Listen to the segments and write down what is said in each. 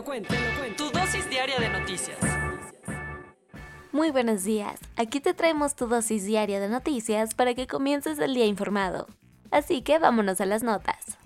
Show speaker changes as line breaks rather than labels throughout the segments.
Lo cuento. Tu dosis diaria de noticias.
Muy buenos días. Aquí te traemos tu dosis diaria de noticias para que comiences el día informado. Así que vámonos a las notas.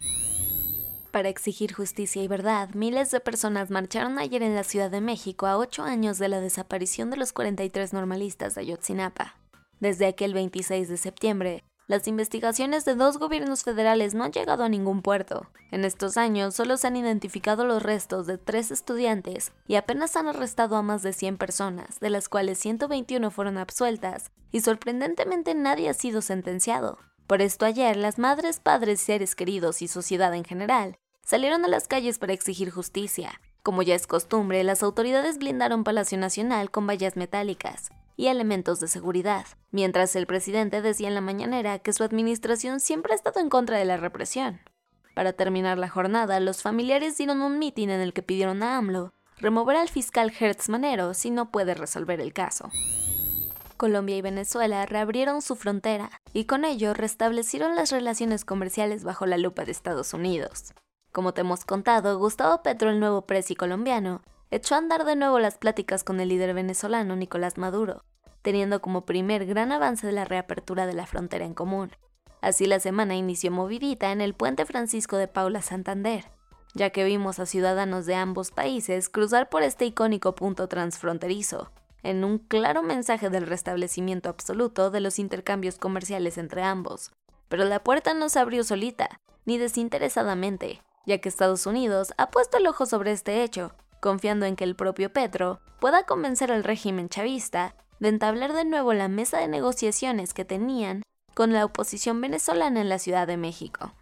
Para exigir justicia y verdad, miles de personas marcharon ayer en la Ciudad de México a ocho años de la desaparición de los 43 normalistas de Ayotzinapa. Desde aquel 26 de septiembre, las investigaciones de dos gobiernos federales no han llegado a ningún puerto. En estos años solo se han identificado los restos de tres estudiantes y apenas han arrestado a más de 100 personas, de las cuales 121 fueron absueltas, y sorprendentemente nadie ha sido sentenciado. Por esto ayer las madres, padres, seres queridos y sociedad en general salieron a las calles para exigir justicia. Como ya es costumbre, las autoridades blindaron Palacio Nacional con vallas metálicas y elementos de seguridad, mientras el presidente decía en la mañanera que su administración siempre ha estado en contra de la represión. Para terminar la jornada, los familiares dieron un mitin en el que pidieron a AMLO remover al fiscal Hertz Manero si no puede resolver el caso. Colombia y Venezuela reabrieron su frontera y con ello restablecieron las relaciones comerciales bajo la lupa de Estados Unidos. Como te hemos contado, Gustavo Petro, el nuevo presi colombiano, echó a andar de nuevo las pláticas con el líder venezolano Nicolás Maduro, teniendo como primer gran avance la reapertura de la frontera en común. Así la semana inició movidita en el puente Francisco de Paula Santander, ya que vimos a ciudadanos de ambos países cruzar por este icónico punto transfronterizo, en un claro mensaje del restablecimiento absoluto de los intercambios comerciales entre ambos. Pero la puerta no se abrió solita, ni desinteresadamente, ya que Estados Unidos ha puesto el ojo sobre este hecho, confiando en que el propio Petro pueda convencer al régimen chavista de entablar de nuevo la mesa de negociaciones que tenían con la oposición venezolana en la Ciudad de México.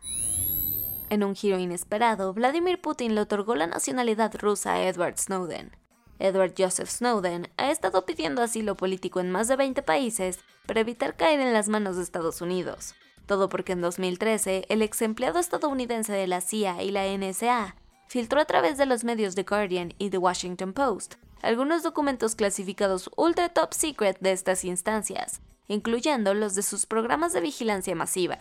En un giro inesperado, Vladimir Putin le otorgó la nacionalidad rusa a Edward Snowden. Edward Joseph Snowden ha estado pidiendo asilo político en más de 20 países para evitar caer en las manos de Estados Unidos. Todo porque en 2013 el ex empleado estadounidense de la CIA y la NSA filtró a través de los medios The Guardian y The Washington Post algunos documentos clasificados ultra top secret de estas instancias, incluyendo los de sus programas de vigilancia masiva.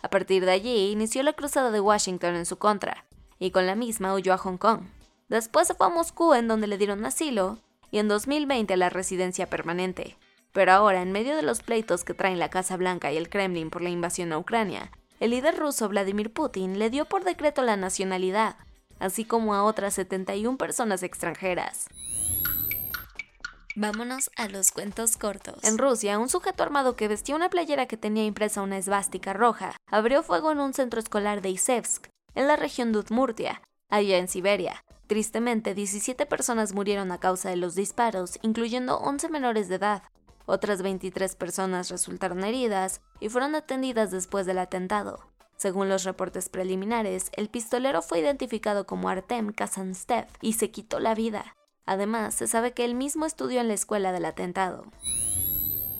A partir de allí inició la cruzada de Washington en su contra, y con la misma huyó a Hong Kong. Después se fue a Moscú en donde le dieron asilo, y en 2020 a la residencia permanente. Pero ahora, en medio de los pleitos que traen la Casa Blanca y el Kremlin por la invasión a Ucrania, el líder ruso Vladimir Putin le dio por decreto la nacionalidad, así como a otras 71 personas extranjeras. Vámonos a los cuentos cortos. En Rusia, un sujeto armado que vestía una playera que tenía impresa una esvástica roja abrió fuego en un centro escolar de Isevsk, en la región de Udmurtia, allá en Siberia. Tristemente, 17 personas murieron a causa de los disparos, incluyendo 11 menores de edad. Otras 23 personas resultaron heridas y fueron atendidas después del atentado. Según los reportes preliminares, el pistolero fue identificado como Artem Kazanstev y se quitó la vida. Además, se sabe que él mismo estudió en la escuela del atentado.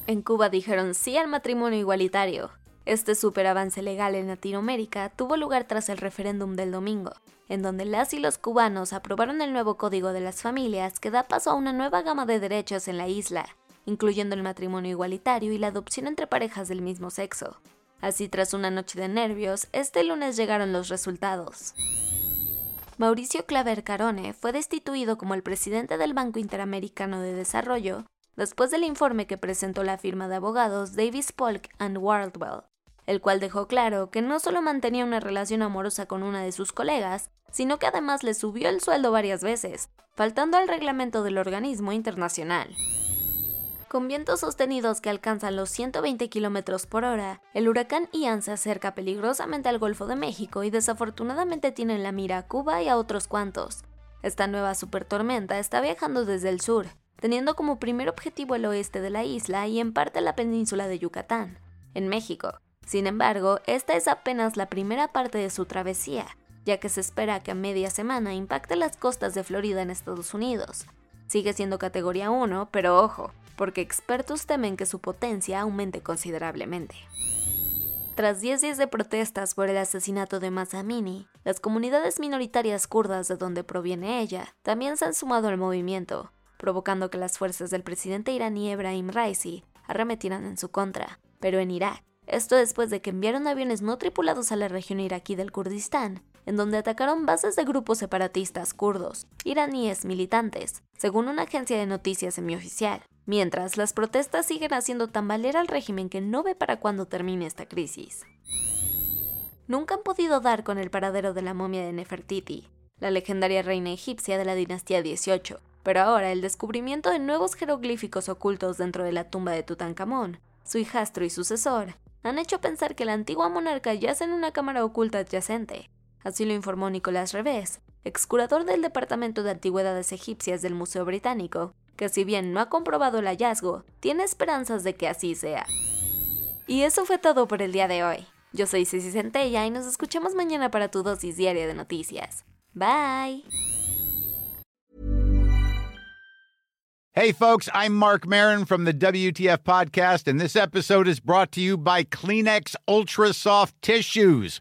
En Cuba dijeron sí al matrimonio igualitario. Este superavance legal en Latinoamérica tuvo lugar tras el referéndum del domingo, en donde las y los cubanos aprobaron el nuevo Código de las Familias que da paso a una nueva gama de derechos en la isla, incluyendo el matrimonio igualitario y la adopción entre parejas del mismo sexo. Así, tras una noche de nervios, este lunes llegaron los resultados. Mauricio Claver Carone fue destituido como el presidente del Banco Interamericano de Desarrollo después del informe que presentó la firma de abogados Davis Polk and Wardwell, el cual dejó claro que no solo mantenía una relación amorosa con una de sus colegas, sino que además le subió el sueldo varias veces, faltando al reglamento del organismo internacional. Con vientos sostenidos que alcanzan los 120 km por hora, el huracán Ian se acerca peligrosamente al Golfo de México y desafortunadamente tiene en la mira a Cuba y a otros cuantos. Esta nueva supertormenta está viajando desde el sur, teniendo como primer objetivo el oeste de la isla y en parte la península de Yucatán, en México, Sin embargo, esta es apenas la primera parte de su travesía, ya que se espera que a media semana impacte las costas de Florida en Estados Unidos. Sigue siendo categoría 1, pero ojo, porque expertos temen que su potencia aumente considerablemente. Tras 10 días de protestas por el asesinato de Mazamini, las comunidades minoritarias kurdas de donde proviene ella también se han sumado al movimiento, provocando que las fuerzas del presidente iraní Ebrahim Raisi arremetieran en su contra. Pero en Irak, esto después de que enviaron aviones no tripulados a la región iraquí del Kurdistán en donde atacaron bases de grupos separatistas kurdos, iraníes militantes, según una agencia de noticias semioficial. Mientras, las protestas siguen haciendo tambalear al régimen que no ve para cuándo termine esta crisis. Nunca han podido dar con el paradero de la momia de Nefertiti, la legendaria reina egipcia de la dinastía XVIII, pero ahora el descubrimiento de nuevos jeroglíficos ocultos dentro de la tumba de Tutankamón, su hijastro y sucesor, han hecho pensar que la antigua monarca yace en una cámara oculta adyacente, Así lo informó Nicolás Revés, excurador del Departamento de Antigüedades Egipcias del Museo Británico, que si bien no ha comprobado el hallazgo, tiene esperanzas de que así sea. Y eso fue todo por el día de hoy. Yo soy Ceci Centella y nos escuchamos mañana para tu dosis diaria de noticias. Bye.
Hey, folks, I'm Mark Marin from the WTF Podcast, and this episode is brought to you by Kleenex Ultra Soft Tissues